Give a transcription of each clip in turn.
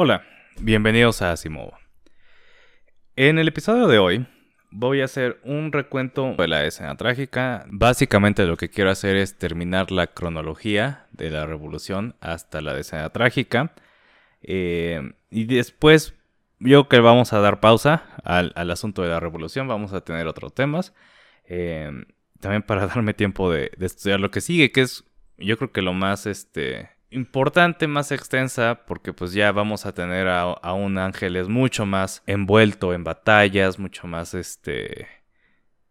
Hola, bienvenidos a Asimov. En el episodio de hoy voy a hacer un recuento de la escena trágica. Básicamente lo que quiero hacer es terminar la cronología de la revolución hasta la escena trágica. Eh, y después yo creo que vamos a dar pausa al, asunto de la revolución, vamos a tener otros temas. Eh, también para darme tiempo de, de, estudiar lo que sigue, que es yo creo que lo más este, importante, más extensa, porque pues ya vamos a tener a, un Ángeles mucho más envuelto en batallas, mucho más este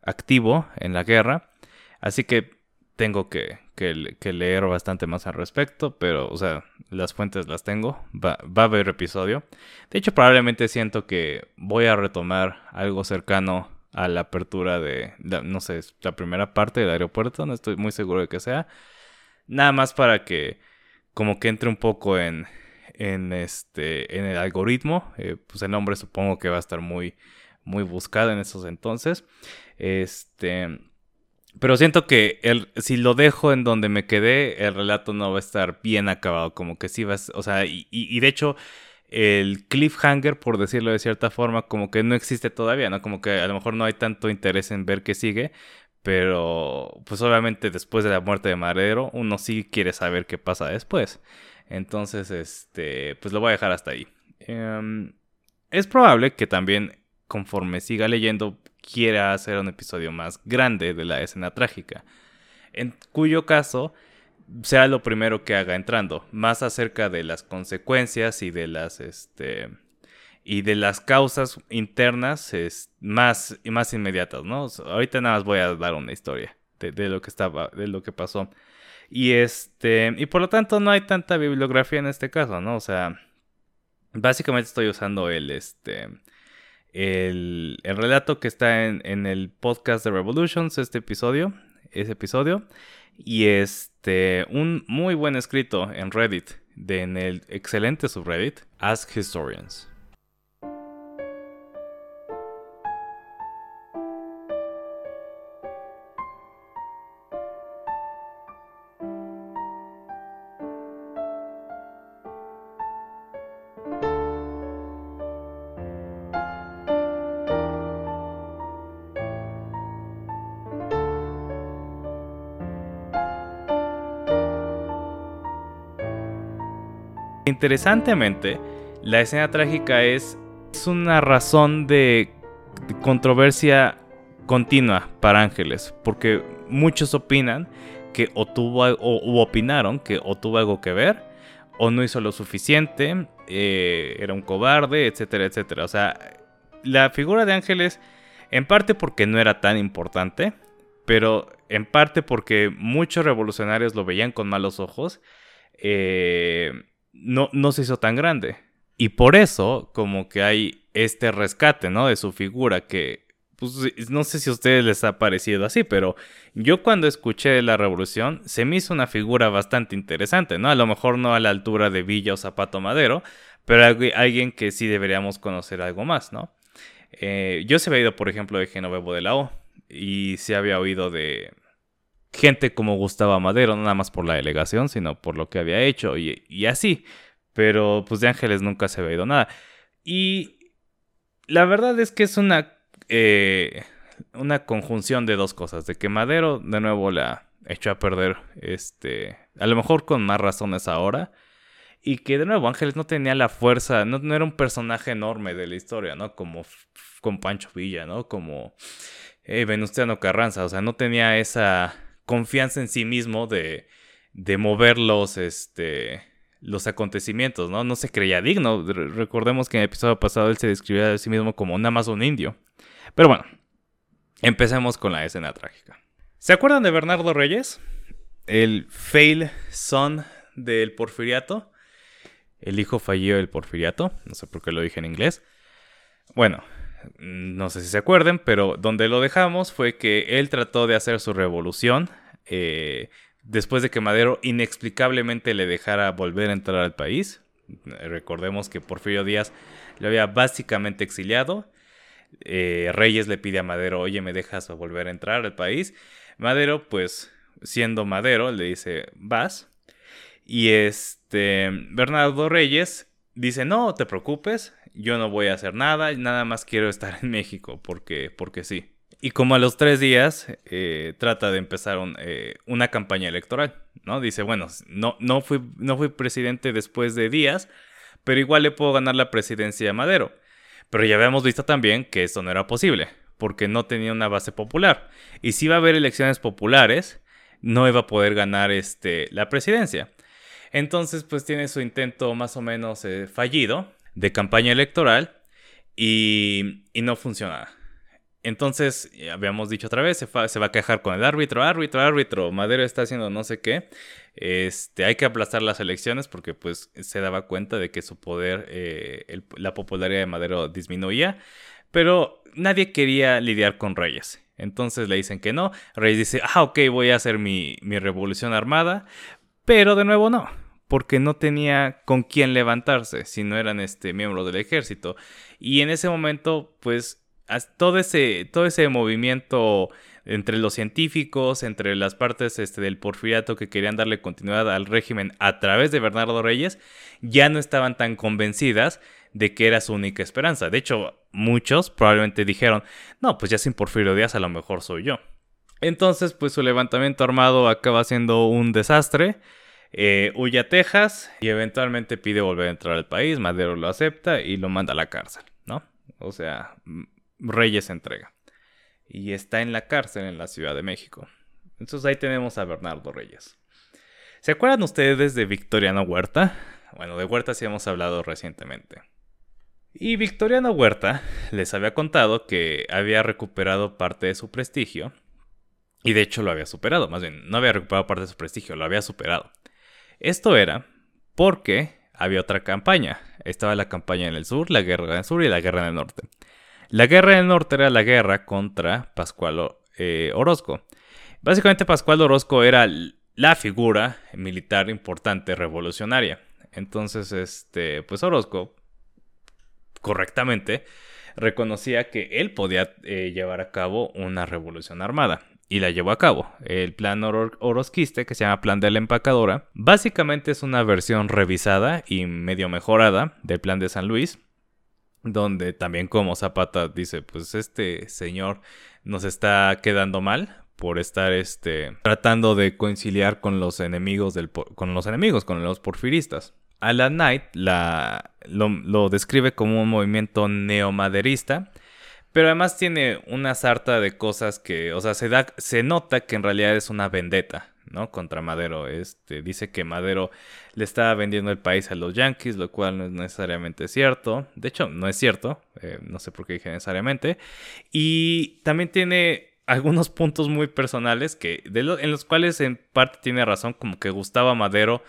activo en la guerra. Así que tengo que, leer bastante más al respecto, pero, o sea, las fuentes las tengo, va, va, a haber episodio. De hecho, probablemente siento que voy a retomar algo cercano a la apertura de, no sé, la primera parte del aeropuerto, no estoy muy seguro de que sea. Nada más para que como que entre un poco en, en, este, en el algoritmo. Eh, pues el nombre supongo que va a estar muy, muy buscado en esos entonces. Este, pero siento que el, si lo dejo en donde me quedé, el relato no va a estar bien acabado. Como que sí va a, o sea, y, y, de hecho el cliffhanger, por decirlo de cierta forma, como que no existe todavía, ¿no? Como que a lo mejor no hay tanto interés en ver qué sigue, pero, pues obviamente después de la muerte de Madero, uno sí quiere saber qué pasa después. Entonces, este, pues lo voy a dejar hasta ahí. Em, es probable que también, conforme siga leyendo, quiera hacer un episodio más grande de la escena trágica. En cuyo caso, sea lo primero que haga entrando. Más acerca de las consecuencias y de las, este, y de las causas internas es más, más inmediatas, ¿no? Ahorita nada más voy a dar una historia de, lo que estaba, de lo que pasó. Y este, y por lo tanto no hay tanta bibliografía en este caso, ¿no? O sea, básicamente estoy usando el, este, el, el relato que está en, en, el podcast de Revolutions, este episodio, ese episodio, y este, un muy buen escrito en Reddit, de, en el excelente subreddit, Ask Historians. Interesantemente, la escena trágica es, una razón de controversia continua para Ángeles, porque muchos opinan que o tuvo o opinaron que tuvo algo que ver o no hizo lo suficiente, eh, era un cobarde, etcétera, etcétera. O sea, la figura de Ángeles, en parte porque no era tan importante, pero en parte porque muchos revolucionarios lo veían con malos ojos. Eh, no, no se hizo tan grande. Y por eso, como que hay este rescate, ¿no? De su figura que, pues, no sé si a ustedes les ha parecido así, pero yo cuando escuché la revolución, se me hizo una figura bastante interesante, ¿no? A lo mejor no a la altura de Villa o Zapato Madero, pero alguien que sí deberíamos conocer algo más, ¿no? Eh, yo se había ido, por ejemplo, de Genovevo de la O, y se había oído de gente como Gustavo Madero, no nada más por la delegación, sino por lo que había hecho y, así. Pero pues de Ángeles nunca se había ido nada. Y la verdad es que es una, eh, una conjunción de dos cosas. De que Madero de nuevo la echó a perder, este, a lo mejor con más razones ahora. Y que de nuevo Ángeles no tenía la fuerza, no, no era un personaje enorme de la historia, ¿no? Como con Pancho Villa, ¿no? Como eh, Venustiano Carranza, o sea, no tenía esa confianza en sí mismo de, de mover los, este, los acontecimientos, ¿no? No se creía digno. Recordemos que en el episodio pasado él se describía a sí mismo como nada más un indio. Pero bueno, empecemos con la escena trágica. ¿Se acuerdan de Bernardo Reyes? El fail son del porfiriato. El hijo fallido del porfiriato. No sé por qué lo dije en inglés. Bueno, no sé si se acuerden, pero donde lo dejamos fue que él trató de hacer su revolución eh, después de que Madero inexplicablemente le dejara volver a entrar al país. Recordemos que Porfirio Díaz lo había básicamente exiliado. Eh, Reyes le pide a Madero, oye, ¿me dejas volver a entrar al país? Madero, pues, siendo Madero, le dice, vas. Y este, Bernardo Reyes dice, no te preocupes, yo no voy a hacer nada, nada más quiero estar en México porque, porque sí. Y como a los tres días eh, trata de empezar eh, una campaña electoral, ¿no? Dice, bueno, no, no, fui, no fui presidente después de días, pero igual le puedo ganar la presidencia a Madero. Pero ya habíamos visto también que esto no era posible, porque no tenía una base popular. Y si iba a haber elecciones populares, no iba a poder ganar este, la presidencia. Entonces, pues tiene su intento más o menos eh, fallido de campaña electoral y, y no funciona. Entonces, habíamos dicho otra vez, se, va a quejar con el árbitro, árbitro, árbitro, Madero está haciendo no sé qué. Este, hay que aplastar las elecciones porque pues se daba cuenta de que su poder, eh, la popularidad de Madero disminuía, pero nadie quería lidiar con Reyes. Entonces le dicen que no. Reyes dice, ah, ok, voy a hacer mi, mi revolución armada, pero de nuevo no porque no tenía con quién levantarse si no eran este miembros del ejército y en ese momento pues todo ese, todo ese movimiento entre los científicos, entre las partes este, del porfiriato que querían darle continuidad al régimen a través de Bernardo Reyes, ya no estaban tan convencidas de que era su única esperanza. De hecho, muchos probablemente dijeron, no, pues ya sin Porfirio Díaz a lo mejor soy yo. Entonces, pues su levantamiento armado acaba siendo un desastre. Eh, huye a Texas y eventualmente pide volver a entrar al país. Madero lo acepta y lo manda a la cárcel, ¿no? O sea, Reyes entrega. Y está en la cárcel en la Ciudad de México. Entonces ahí tenemos a Bernardo Reyes. ¿Se acuerdan ustedes de Victoriano Huerta? Bueno, de Huerta sí hemos hablado recientemente. Y Victoriano Huerta les había contado que había recuperado parte de su prestigio. Y de hecho lo había superado, más bien, no había recuperado parte de su prestigio, lo había superado. Esto era porque había otra campaña. Estaba la campaña en el sur, la guerra en el sur y la guerra en el norte. La guerra del norte era la guerra contra Pascual eh, Orozco. Básicamente Pascual Orozco era la figura militar importante revolucionaria. Entonces, este, pues Orozco, correctamente, reconocía que él podía eh, llevar a cabo una revolución armada. Y la llevó a cabo. El plan orozquiste, que se llama Plan de la Empacadora, básicamente es una versión revisada y medio mejorada del Plan de San Luis, donde también como Zapata dice, pues este señor nos está quedando mal por estar este tratando de conciliar con los enemigos con los enemigos con los porfiristas. Alan Knight la, lo, describe como un movimiento neomaderista, pero además tiene una sarta de cosas que, o sea, se da se nota que en realidad es una vendetta ¿no? Contra Madero. Este, dice que Madero le estaba vendiendo el país a los Yankees, lo cual no es necesariamente cierto. De hecho, no es cierto. Eh, no sé por qué dije necesariamente. Y también tiene algunos puntos muy personales que, en los cuales en parte tiene razón, como que Gustavo Madero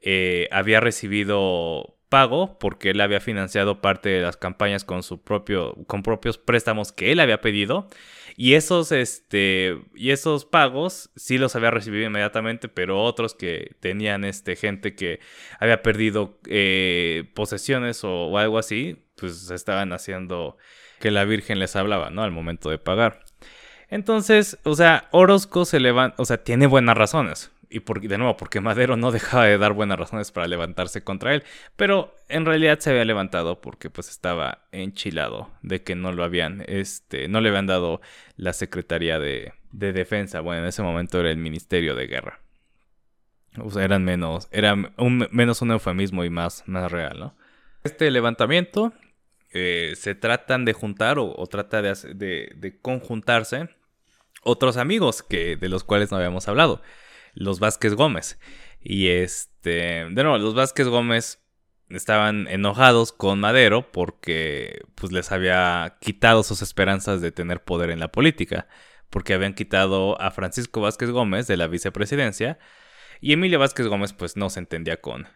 eh, había recibido pago porque él había financiado parte de las campañas con su propio con propios préstamos que él había pedido y esos, este, y esos pagos sí los había recibido inmediatamente, pero otros que tenían este, gente que había perdido eh, posesiones o, algo así, pues estaban haciendo que la Virgen les hablaba, ¿no? Al momento de pagar. Entonces, o sea, Orozco se levanta, o sea, tiene buenas razones y de nuevo, porque Madero no dejaba de dar buenas razones para levantarse contra él, pero en realidad se había levantado porque pues estaba enchilado de que no lo habían, este, no le habían dado la Secretaría de, de Defensa, bueno, en ese momento era el Ministerio de Guerra. O sea, eran menos, era un, menos un eufemismo y más, más real, ¿no? Este levantamiento eh, se tratan de juntar o, trata de, de, de conjuntarse otros amigos que, de los cuales no habíamos hablado los Vázquez Gómez. Y este, de nuevo, los Vázquez Gómez estaban enojados con Madero porque pues les había quitado sus esperanzas de tener poder en la política, porque habían quitado a Francisco Vázquez Gómez de la vicepresidencia y Emilio Vázquez Gómez pues no se entendía con,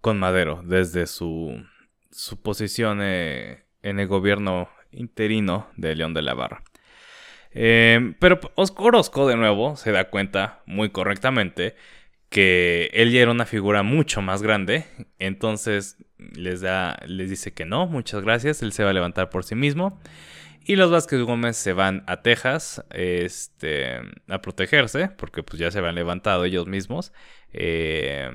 con Madero desde su, su posición eh, en el gobierno interino de León de la Barra. Eh, pero Orozco, de nuevo, se da cuenta muy correctamente que él ya era una figura mucho más grande. Entonces les, da, les dice que no, muchas gracias, él se va a levantar por sí mismo. Y los Vázquez Gómez se van a Texas este, a protegerse, porque pues ya se habían levantado ellos mismos. Eh,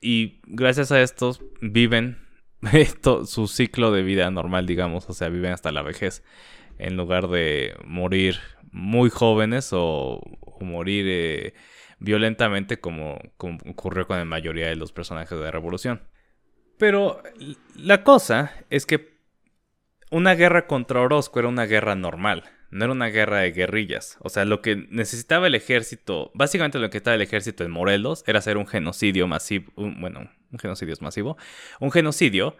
y gracias a estos viven esto, su ciclo de vida normal, digamos, o sea, viven hasta la vejez, en lugar de morir muy jóvenes o, morir eh, violentamente como, ocurrió con la mayoría de los personajes de la revolución. Pero la cosa es que una guerra contra Orozco era una guerra normal, no era una guerra de guerrillas. O sea, lo que necesitaba el ejército, básicamente lo que estaba el ejército en Morelos era hacer un genocidio masivo, bueno, un genocidio es masivo, un genocidio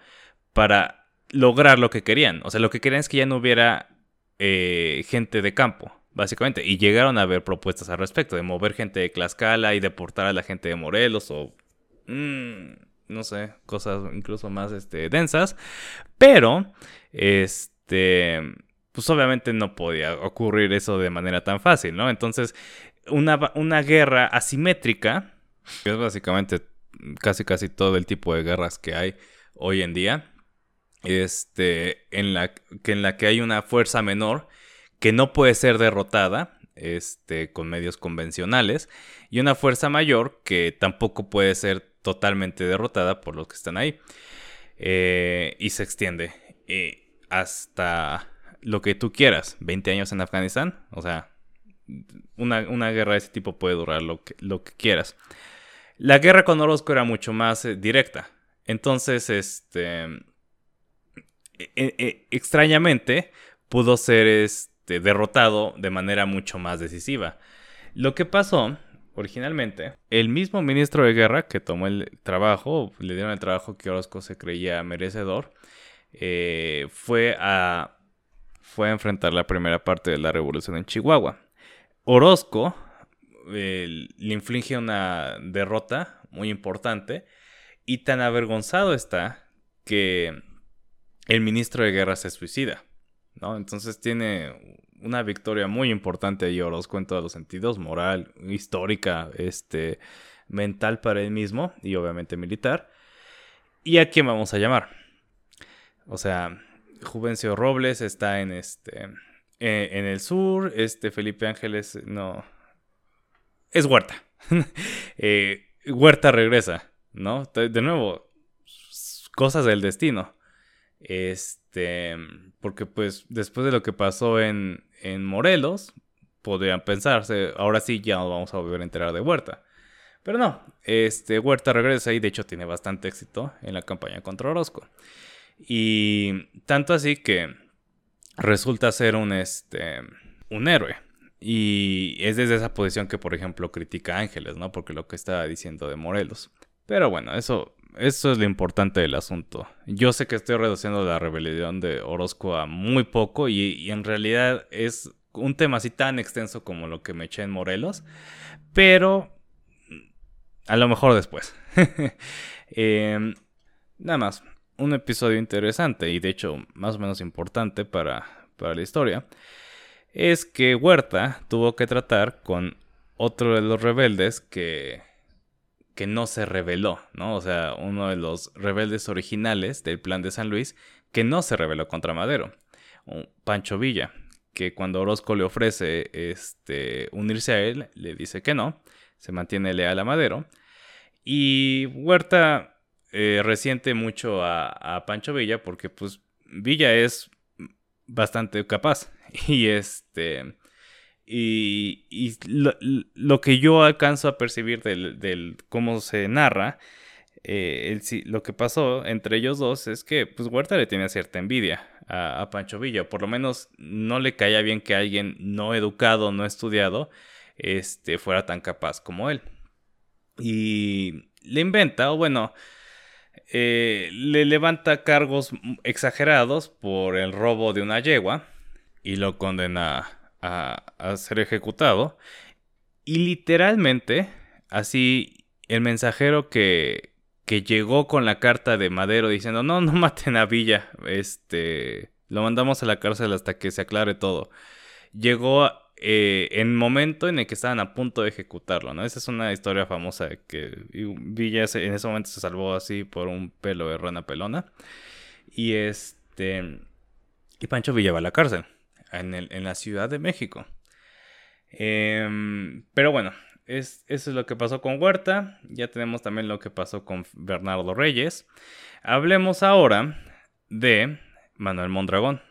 para lograr lo que querían. O sea, lo que querían es que ya no hubiera eh, gente de campo, básicamente. Y llegaron a haber propuestas al respecto, de mover gente de Tlaxcala y deportar a la gente de Morelos o... Mm, no sé, cosas incluso más este, densas. Pero, este, pues obviamente no podía ocurrir eso de manera tan fácil, ¿no? Entonces, una, una guerra asimétrica, que es básicamente casi casi todo el tipo de guerras que hay hoy en día, este, en la que, en la que hay una fuerza menor que no puede ser derrotada este, con medios convencionales y una fuerza mayor que tampoco puede ser totalmente derrotada por los que están ahí eh, y se extiende eh, hasta lo que tú quieras, 20 años en Afganistán, o sea, una, una guerra de ese tipo puede durar lo que, lo que quieras. La guerra con Orozco era mucho más eh, directa. Entonces, este. E, e, e, extrañamente, pudo ser este, derrotado de manera mucho más decisiva. Lo que pasó originalmente, el mismo ministro de guerra que tomó el trabajo, le dieron el trabajo que Orozco se creía merecedor, eh, fue, a, fue a enfrentar la primera parte de la revolución en Chihuahua. Orozco le inflige una derrota muy importante y tan avergonzado está que el ministro de guerra se suicida, ¿no? Entonces tiene una victoria muy importante ahí Orozco en todos los sentidos, moral, histórica, este, mental para él mismo y obviamente militar. ¿Y a quién vamos a llamar? O sea, Juvencio Robles está en este eh, en el sur, este Felipe Ángeles no es Huerta. Eh, Huerta regresa, ¿no? De nuevo, cosas del destino. Este, porque pues después de lo que pasó en, en Morelos, podrían pensarse, ahora sí ya nos vamos a volver a enterar de Huerta. Pero no, este Huerta regresa y de hecho tiene bastante éxito en la campaña contra Orozco. Y tanto así que resulta ser un este un héroe. Y es desde esa posición que, por ejemplo, critica a Ángeles, ¿no? Porque lo que estaba diciendo de Morelos. Pero bueno, eso, eso es lo importante del asunto. Yo sé que estoy reduciendo la rebelión de Orozco a muy poco y, en realidad es un tema así tan extenso como lo que me eché en Morelos. Pero a lo mejor después. Em, nada más, un episodio interesante y de hecho más o menos importante para, para la historia es que Huerta tuvo que tratar con otro de los rebeldes que, que no se rebeló, ¿no? O sea, uno de los rebeldes originales del plan de San Luis que no se rebeló contra Madero, Pancho Villa, que cuando Orozco le ofrece este, unirse a él, le dice que no, se mantiene leal a Madero. Y Huerta eh, resiente mucho a, a Pancho Villa porque pues Villa es bastante capaz Y este. Y, lo, que yo alcanzo a percibir del, cómo se narra, eh, lo que pasó entre ellos dos es que pues Huerta le tenía cierta envidia a, Pancho Villa, por lo menos no le caía bien que alguien no educado, no estudiado, este, fuera tan capaz como él. Y le inventa, o bueno, eh, le levanta cargos exagerados por el robo de una yegua y lo condena a, ser ejecutado. Y literalmente, así, el mensajero que, que llegó con la carta de Madero diciendo, no, no maten a Villa, este, lo mandamos a la cárcel hasta que se aclare todo. Llegó eh, en el momento en el que estaban a punto de ejecutarlo, ¿no? Esa es una historia famosa que Villa en ese momento se salvó así por un pelo de rana pelona. Y este... Y Pancho Villa va a la cárcel en, la Ciudad de México. Em, pero bueno, es, eso es lo que pasó con Huerta. Ya tenemos también lo que pasó con Bernardo Reyes. Hablemos ahora de Manuel Mondragón.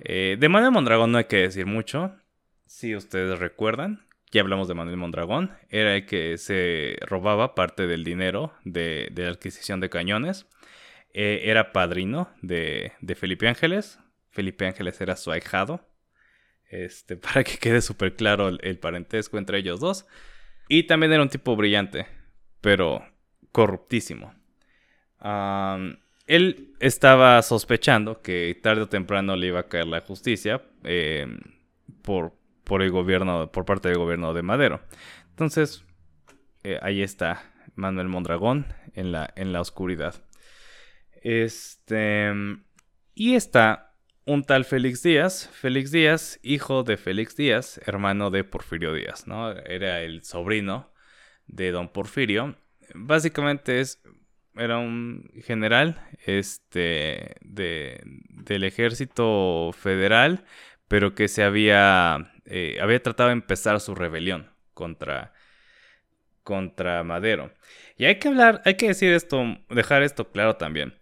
Eh, de Manuel Mondragón no hay que decir mucho. Si ustedes recuerdan, ya hablamos de Manuel Mondragón. Era el que se robaba parte del dinero de, la adquisición de cañones. Eh, era padrino de, de Felipe Ángeles. Felipe Ángeles era su ahijado. Este, para que quede súper claro el, parentesco entre ellos dos. Y también era un tipo brillante, pero corruptísimo. él estaba sospechando que tarde o temprano le iba a caer la justicia em, por, por el gobierno, por parte del gobierno de Madero. Entonces, eh, ahí está Manuel Mondragón en la, en la oscuridad. Este. Y está un tal Félix Díaz. Félix Díaz, hijo de Félix Díaz, hermano de Porfirio Díaz, ¿no? Era el sobrino de don Porfirio. Básicamente es, era un general este, de, del ejército federal, pero que se había, eh, había tratado de empezar su rebelión contra, contra Madero. Y hay que hablar, hay que decir esto, dejar esto claro también.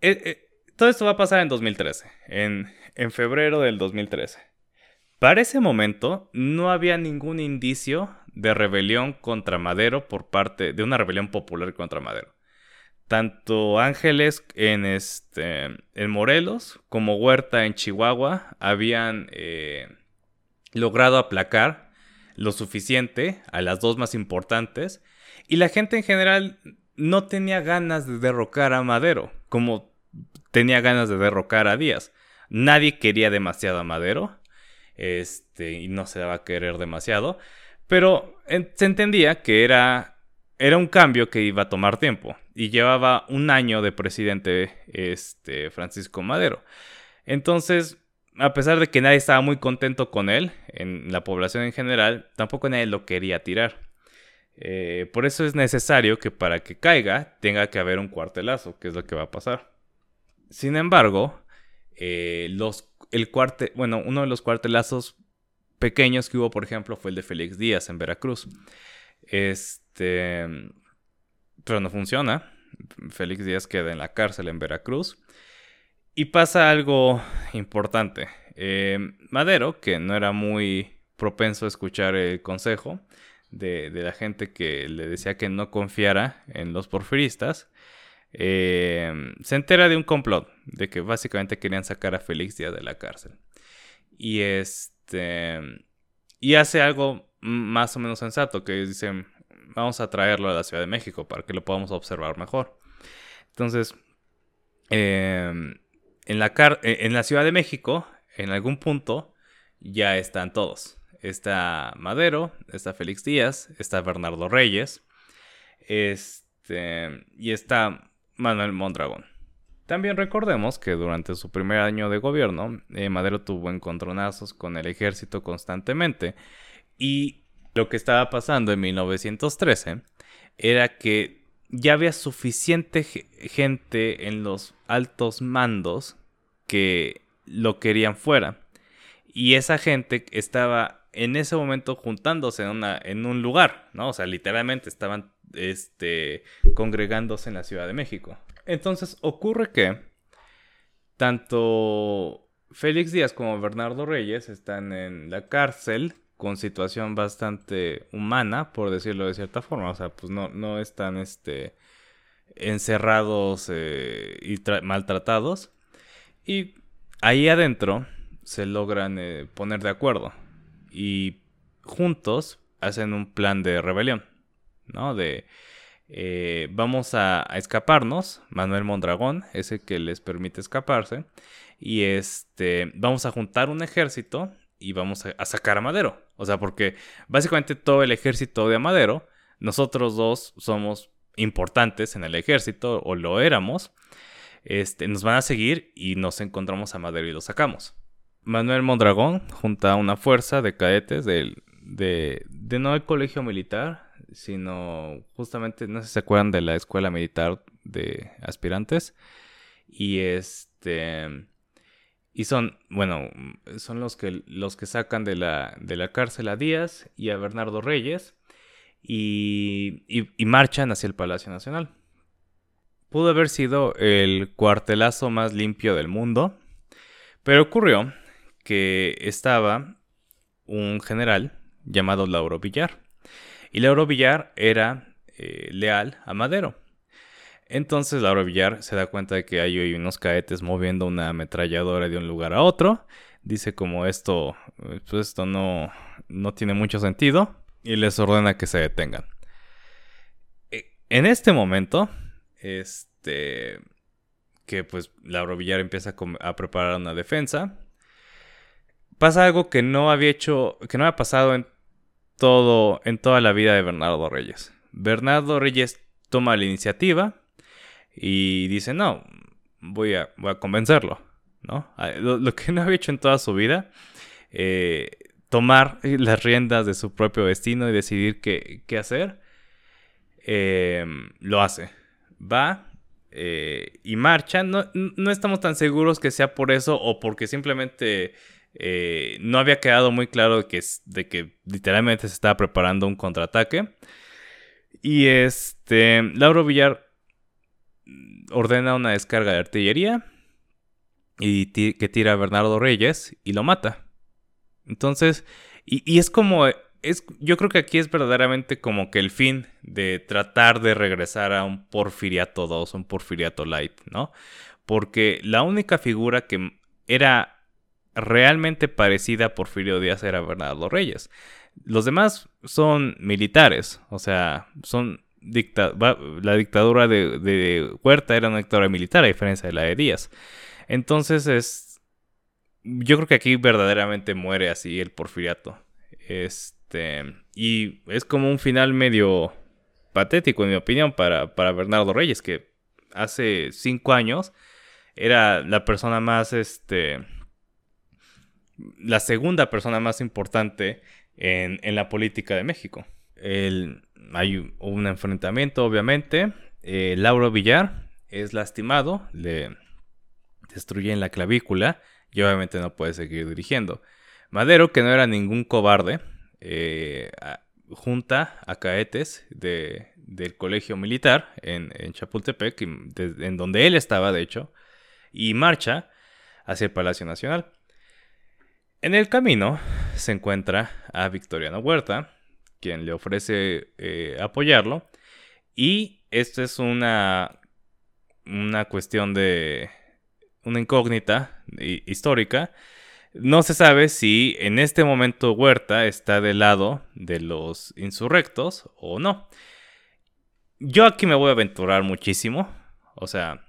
Eh, eh, todo esto va a pasar en 2013, en, en febrero del 2013. Para ese momento no había ningún indicio de rebelión contra Madero por parte de una rebelión popular contra Madero. Tanto Ángeles en, este, en Morelos como Huerta en Chihuahua habían eh, logrado aplacar lo suficiente a las dos más importantes y la gente en general no tenía ganas de derrocar a Madero, como tenía ganas de derrocar a Díaz. Nadie quería demasiado a Madero. Este, y no se daba a querer demasiado. Pero se entendía que era, era un cambio que iba a tomar tiempo. Y llevaba un año de presidente este, Francisco Madero. Entonces, a pesar de que nadie estaba muy contento con él, en la población en general, tampoco nadie lo quería tirar. Eh, por eso es necesario que para que caiga tenga que haber un cuartelazo, que es lo que va a pasar. Sin embargo, eh, el bueno, uno de los cuartelazos pequeños que hubo, por ejemplo, fue el de Félix Díaz en Veracruz. Este, pero no funciona. Félix Díaz queda en la cárcel en Veracruz. Y pasa algo importante. Eh, Madero, que no era muy propenso a escuchar el consejo de, de, la gente que le decía que no confiara en los porfiristas, eh, se entera de un complot, de que básicamente querían sacar a Félix Díaz de la cárcel. Y este. Y hace algo más o menos sensato, que dicen, vamos a traerlo a la Ciudad de México para que lo podamos observar mejor. Entonces, em, en, la eh, en la Ciudad de México, en algún punto, ya están todos. Está Madero, está Félix Díaz, está Bernardo Reyes, este, y está Manuel Mondragón. También recordemos que durante su primer año de gobierno, eh, Madero tuvo encontronazos con el ejército constantemente y lo que estaba pasando en 1913 era que ya había suficiente gente en los altos mandos que lo querían fuera. Y esa gente estaba en ese momento juntándose en, en un lugar, ¿no? O sea, literalmente estaban este, congregándose en la Ciudad de México. Entonces ocurre que tanto Félix Díaz como Bernardo Reyes están en la cárcel con situación bastante humana, por decirlo de cierta forma. O sea, pues no, no están este, encerrados eh, y maltratados. Y ahí adentro se logran eh, poner de acuerdo. Y juntos hacen un plan de rebelión. ¿No? De eh, vamos a, escaparnos, Manuel Mondragón es el que les permite escaparse, y este, vamos a juntar un ejército y vamos a, sacar a Madero. O sea, porque básicamente todo el ejército de Madero, nosotros dos somos importantes en el ejército, o lo éramos, este, nos van a seguir y nos encontramos a Madero y lo sacamos. Manuel Mondragón junta una fuerza de cadetes del, de, de no el colegio militar, sino justamente, no sé si se acuerdan de la escuela militar de aspirantes. Y este. Y son, bueno, son los que, los que sacan de la, de la cárcel a Díaz y a Bernardo Reyes y, y, marchan hacia el Palacio Nacional. Pudo haber sido el cuartelazo más limpio del mundo, pero ocurrió que estaba un general llamado Lauro Villar. Y Lauro Villar era eh, leal a Madero. Entonces Laura Villar se da cuenta de que hay unos caetes moviendo una ametralladora de un lugar a otro. Dice como esto, pues esto no, no tiene mucho sentido y les ordena que se detengan. E, en este momento, este, que pues Laura Villar empieza a, preparar una defensa, pasa algo que no había hecho, que no había pasado en todo, en toda la vida de Bernardo Reyes. Bernardo Reyes toma la iniciativa y dice, no, voy a, voy a convencerlo, ¿no? Lo, que no había hecho en toda su vida, eh, tomar las riendas de su propio destino y decidir qué, qué hacer, em, lo hace. Va eh, y marcha. No, no, estamos tan seguros que sea por eso o porque simplemente eh, no había quedado muy claro de que, de que literalmente se estaba preparando un contraataque. Y este, Lauro Villar ordena una descarga de artillería y que tira a Bernardo Reyes y lo mata. Entonces, y, es como, es, yo creo que aquí es verdaderamente como que el fin de tratar de regresar a un Porfiriato 2, un Porfiriato Light, ¿no? Porque la única figura que era realmente parecida a Porfirio Díaz era Bernardo Reyes. Los demás son militares, o sea, son la dictadura de, Huerta era una dictadura militar, a diferencia de la de Díaz. Entonces es. Yo creo que aquí verdaderamente muere así el porfiriato. Este. Y es como un final medio patético, en mi opinión, para, para Bernardo Reyes, que hace cinco años era la persona más. Este. La segunda persona más importante en, en la política de México. El, hay un enfrentamiento, obviamente. Eh, Lauro Villar es lastimado, le destruyen la clavícula y obviamente no puede seguir dirigiendo. Madero, que no era ningún cobarde, eh, junta a caetes de, del colegio militar en, Chapultepec, en donde él estaba, de hecho, y marcha hacia el Palacio Nacional. En el camino se encuentra a Victoriano Huerta, quien le ofrece eh, apoyarlo. Y esto es una, una cuestión de una incógnita histórica. No se sabe si en este momento Huerta está del lado de los insurrectos o no. Yo aquí me voy a aventurar muchísimo. O sea,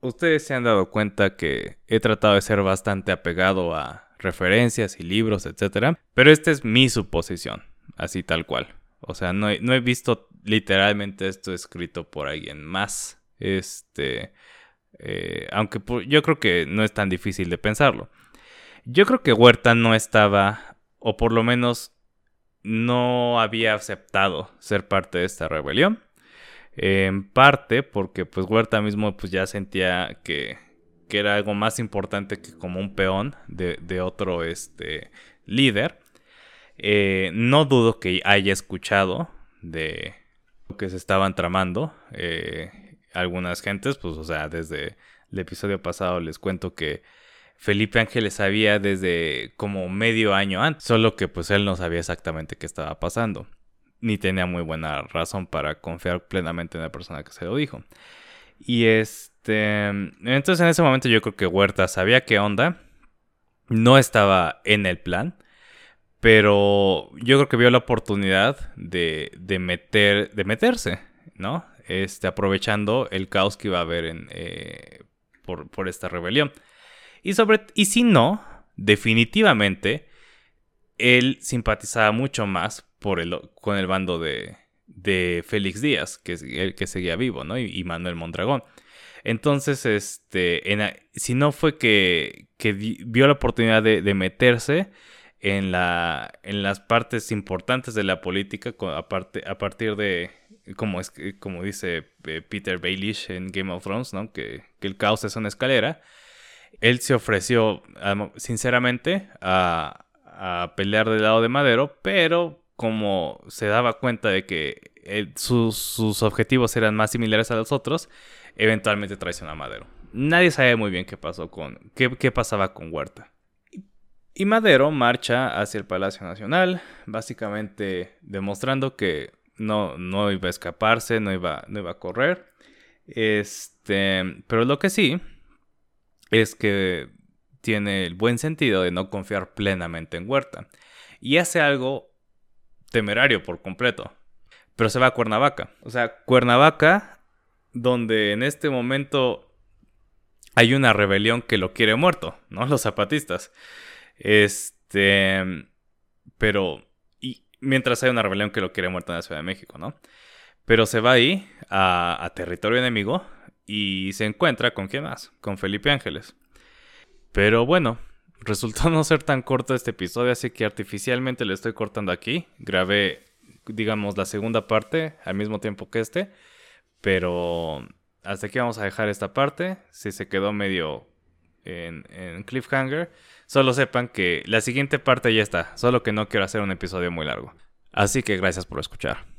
ustedes se han dado cuenta que he tratado de ser bastante apegado a referencias y libros, etc. Pero esta es mi suposición así tal cual. O sea, no he, visto literalmente esto escrito por alguien más. Este, eh, aunque yo creo que no es tan difícil de pensarlo. Yo creo que Huerta no estaba, o por lo menos no había aceptado ser parte de esta rebelión. en parte porque pues Huerta mismo pues ya sentía que, que era algo más importante que como un peón de, otro este, líder. Eh, no dudo que haya escuchado de lo que se estaban tramando. Eh, algunas gentes, pues, o sea, desde el episodio pasado les cuento que Felipe Ángeles sabía desde como medio año antes, solo que pues él no sabía exactamente qué estaba pasando, ni tenía muy buena razón para confiar plenamente en la persona que se lo dijo. Y este, entonces en ese momento yo creo que Huerta sabía qué onda, no estaba en el plan, pero yo creo que vio la oportunidad de, de, meter, de meterse, ¿no? Este, aprovechando el caos que iba a haber en, eh, por, esta rebelión. Y, sobre, y si no, definitivamente, él simpatizaba mucho más por el, con el bando de, de Félix Díaz, que es el que seguía vivo, ¿no? Y, Manuel Mondragón. Entonces, este, si no fue que, que vio la oportunidad de, meterse, en, la, en las partes importantes de la política, a, partir de, como, es, como dice eh, Peter Baelish en Game of Thrones, ¿no? que, el caos es una escalera. Él se ofreció, sinceramente, a, a pelear del lado de Madero, pero como se daba cuenta de que sus, sus, objetivos eran más similares a los otros, eventualmente traicionó a Madero. Nadie sabe muy bien qué pasó con qué, qué pasaba con Huerta. Y Madero marcha hacia el Palacio Nacional, básicamente demostrando que no, no iba a escaparse, no iba, no iba a correr. Este, pero lo que sí es que tiene el buen sentido de no confiar plenamente en Huerta. Y hace algo temerario por completo. Pero se va a Cuernavaca. O sea, Cuernavaca, donde en este momento hay una rebelión que lo quiere muerto, ¿no? Los zapatistas. Este. Pero. Y mientras hay una rebelión que lo quiere muerto en la Ciudad de México, ¿no? Pero se va ahí a, a territorio enemigo y se encuentra con quién más? Con Felipe Ángeles. Pero bueno, resultó no ser tan corto este episodio, así que artificialmente le estoy cortando aquí. Grabé, digamos, la segunda parte al mismo tiempo que este. Pero hasta aquí vamos a dejar esta parte. Si se quedó medio en, en cliffhanger, solo sepan que la siguiente parte ya está. Solo que no quiero hacer un episodio muy largo. Así que gracias por escuchar.